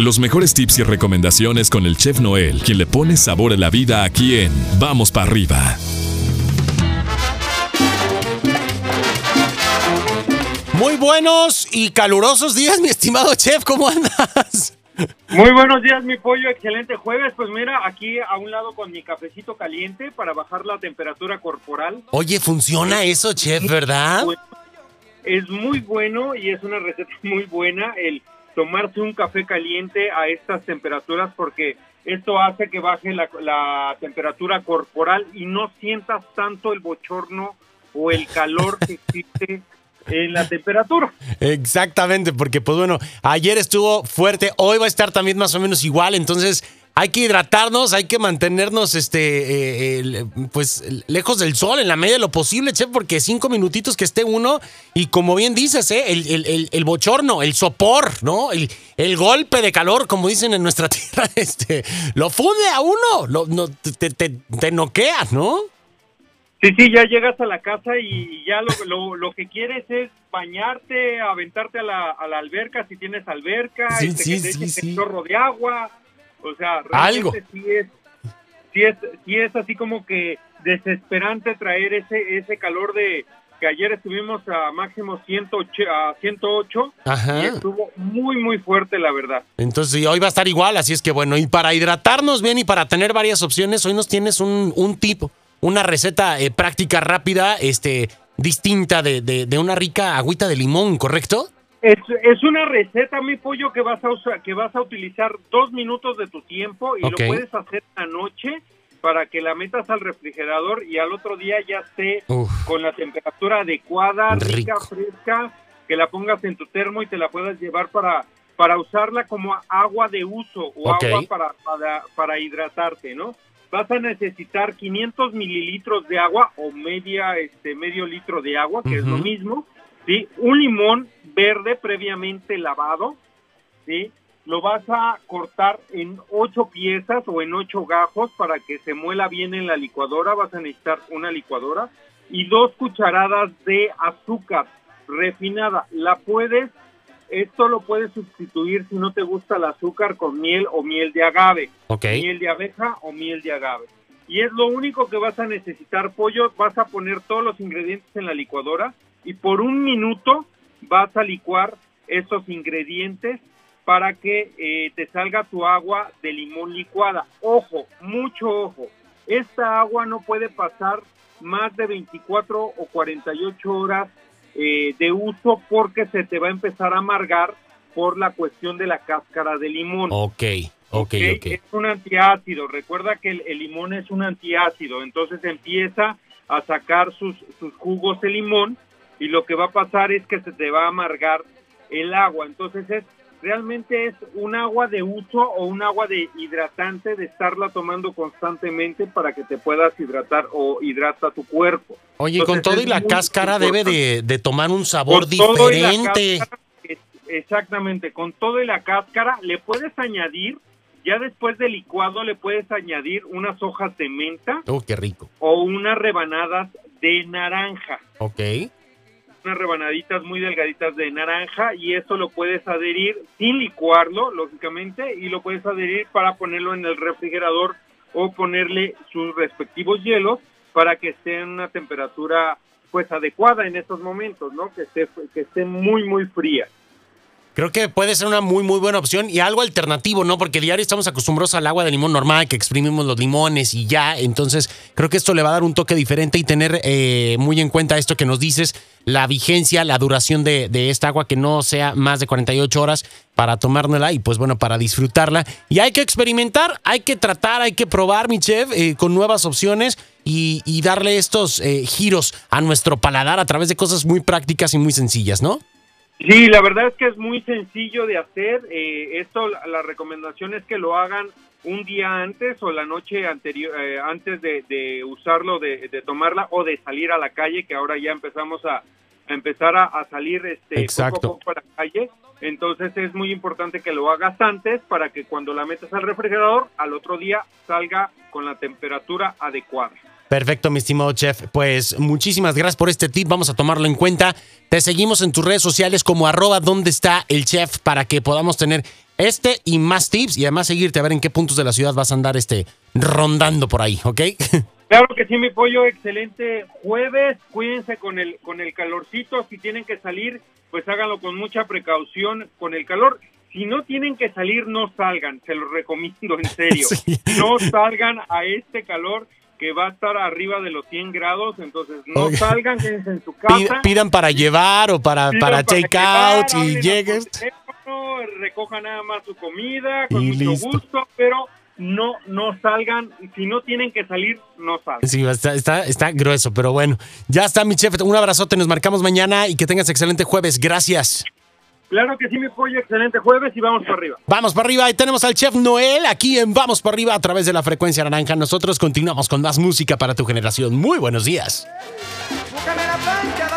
Los mejores tips y recomendaciones con el chef Noel, quien le pone sabor a la vida aquí en Vamos para arriba. Muy buenos y calurosos días, mi estimado chef, ¿cómo andas? Muy buenos días, mi pollo. Excelente jueves. Pues mira, aquí a un lado con mi cafecito caliente para bajar la temperatura corporal. Oye, funciona eso, chef, ¿verdad? Es muy bueno y es una receta muy buena el tomarse un café caliente a estas temperaturas porque esto hace que baje la, la temperatura corporal y no sientas tanto el bochorno o el calor que existe en la temperatura. Exactamente, porque pues bueno, ayer estuvo fuerte, hoy va a estar también más o menos igual, entonces hay que hidratarnos, hay que mantenernos este eh, pues lejos del sol en la medida de lo posible, chef, porque cinco minutitos que esté uno y como bien dices, ¿eh? el, bochorno, el sopor, ¿no? El, el, golpe de calor, como dicen en nuestra tierra, este, lo funde a uno, lo, no, te, te, te noquea, ¿no? Sí, sí, ya llegas a la casa y ya lo, lo, que quieres es bañarte, aventarte a la, a la alberca si tienes alberca, sí, este, sí, sí, chorro de agua, o sea, algo. Sí es, sí es, sí es así como que desesperante traer ese, ese calor de que ayer estuvimos a máximo 108, a 108 Ajá. y estuvo muy muy fuerte la verdad. Entonces hoy va a estar igual, así es que bueno, y para hidratarnos bien y para tener varias opciones, hoy nos tienes un, un tipo una receta eh, práctica, rápida, este, distinta de, de, una rica agüita de limón, ¿correcto? Es, es, una receta, mi pollo, que vas a usar, que vas a utilizar dos minutos de tu tiempo y lo puedes hacer anoche para que la metas al refrigerador y al otro día ya esté con la temperatura adecuada, rica, fresca, que la pongas en tu termo y te la puedas llevar para, para usarla como agua de uso o agua para, para, para hidratarte, ¿no? vas a necesitar 500 mililitros de agua o media, este, medio litro de agua, que es lo mismo, ¿sí? Un limón verde previamente lavado, ¿sí? Lo vas a cortar en ocho piezas o en ocho gajos para que se muela bien en la licuadora. Vas a necesitar una licuadora y dos cucharadas de azúcar refinada. La puedes esto lo puedes sustituir si no te gusta el azúcar con miel o miel de agave. Miel de abeja o miel de agave. Y es lo único que vas a necesitar, pollo. Vas a poner todos los ingredientes en la licuadora y por un minuto vas a licuar esos ingredientes para que eh, te salga tu agua de limón licuada. Ojo, mucho ojo. Esta agua no puede pasar más de 24 o 48 horas eh, de uso porque se te va a empezar a amargar por la cuestión de la cáscara de limón. Ok, ok, ok. Es un antiácido. Recuerda que el, limón es un antiácido, entonces empieza a sacar sus, sus jugos de limón y lo que va a pasar es que se te va a amargar el agua. Entonces es realmente es un agua de uso o un agua de hidratante de estarla tomando constantemente para que te puedas hidratar o hidrata tu cuerpo. Oye, con todo y la cáscara debe de, tomar un sabor diferente. exactamente, con todo y la cáscara le puedes añadir, ya después del licuado le puedes añadir unas hojas de menta. Oh, qué rico. O unas rebanadas de naranja. Ok unas rebanaditas muy delgaditas de naranja y esto lo puedes adherir sin licuarlo, lógicamente, y lo puedes adherir para ponerlo en el refrigerador o ponerle sus respectivos hielos para que esté en una temperatura pues adecuada en estos momentos, ¿no? Que esté, que esté muy, muy fría. Creo que puede ser una muy, muy buena opción y algo alternativo, ¿no? Porque diario estamos acostumbrados al agua de limón normal, que exprimimos los limones y ya. Entonces, creo que esto le va a dar un toque diferente y tener eh, muy en cuenta esto que nos dices, la vigencia, la duración de, esta agua, que no sea más de 48 horas para tomárnosla y, pues bueno, para disfrutarla. Y hay que experimentar, hay que tratar, hay que probar, mi chef, eh, con nuevas opciones y, darle estos eh, giros a nuestro paladar a través de cosas muy prácticas y muy sencillas, ¿no? Sí, la verdad es que es muy sencillo de hacer. Eh, esto, la, recomendación es que lo hagan un día antes o la noche anterior, eh, antes de, usarlo, de, tomarla o de salir a la calle, que ahora ya empezamos a, empezar a, salir este, poco a poco a la calle. Entonces es muy importante que lo hagas antes para que cuando la metas al refrigerador, al otro día salga con la temperatura adecuada. Perfecto, mi estimado chef. Pues muchísimas gracias por este tip. Vamos a tomarlo en cuenta. Te seguimos en tus redes sociales como arroba donde está el chef para que podamos tener Este y más tips y además seguirte a ver en qué puntos de la ciudad vas a andar este, rondando por ahí, ¿ok? Claro que sí, mi pollo, excelente jueves. Cuídense con el con el calorcito. Si tienen que salir, pues háganlo con mucha precaución con el calor. Si no tienen que salir, no salgan. Se los recomiendo en serio. No salgan a este calor que va a estar arriba de los 100 grados, entonces no salgan, quédense en su casa. Pidan para llevar o para, para take out y llegues. recojan nada más su comida con mucho gusto, pero no, no salgan. Si no tienen que salir, no salgan. Sí, está, está, está grueso, pero bueno. Ya está, mi chef. Un abrazote, nos marcamos mañana y que tengas excelente jueves. Gracias. Claro que sí, mi pollo, excelente jueves y vamos para arriba. Vamos para arriba y tenemos al chef Noel aquí en Vamos para arriba a través de la frecuencia naranja. Nosotros continuamos con más música para tu generación. Muy buenos días. la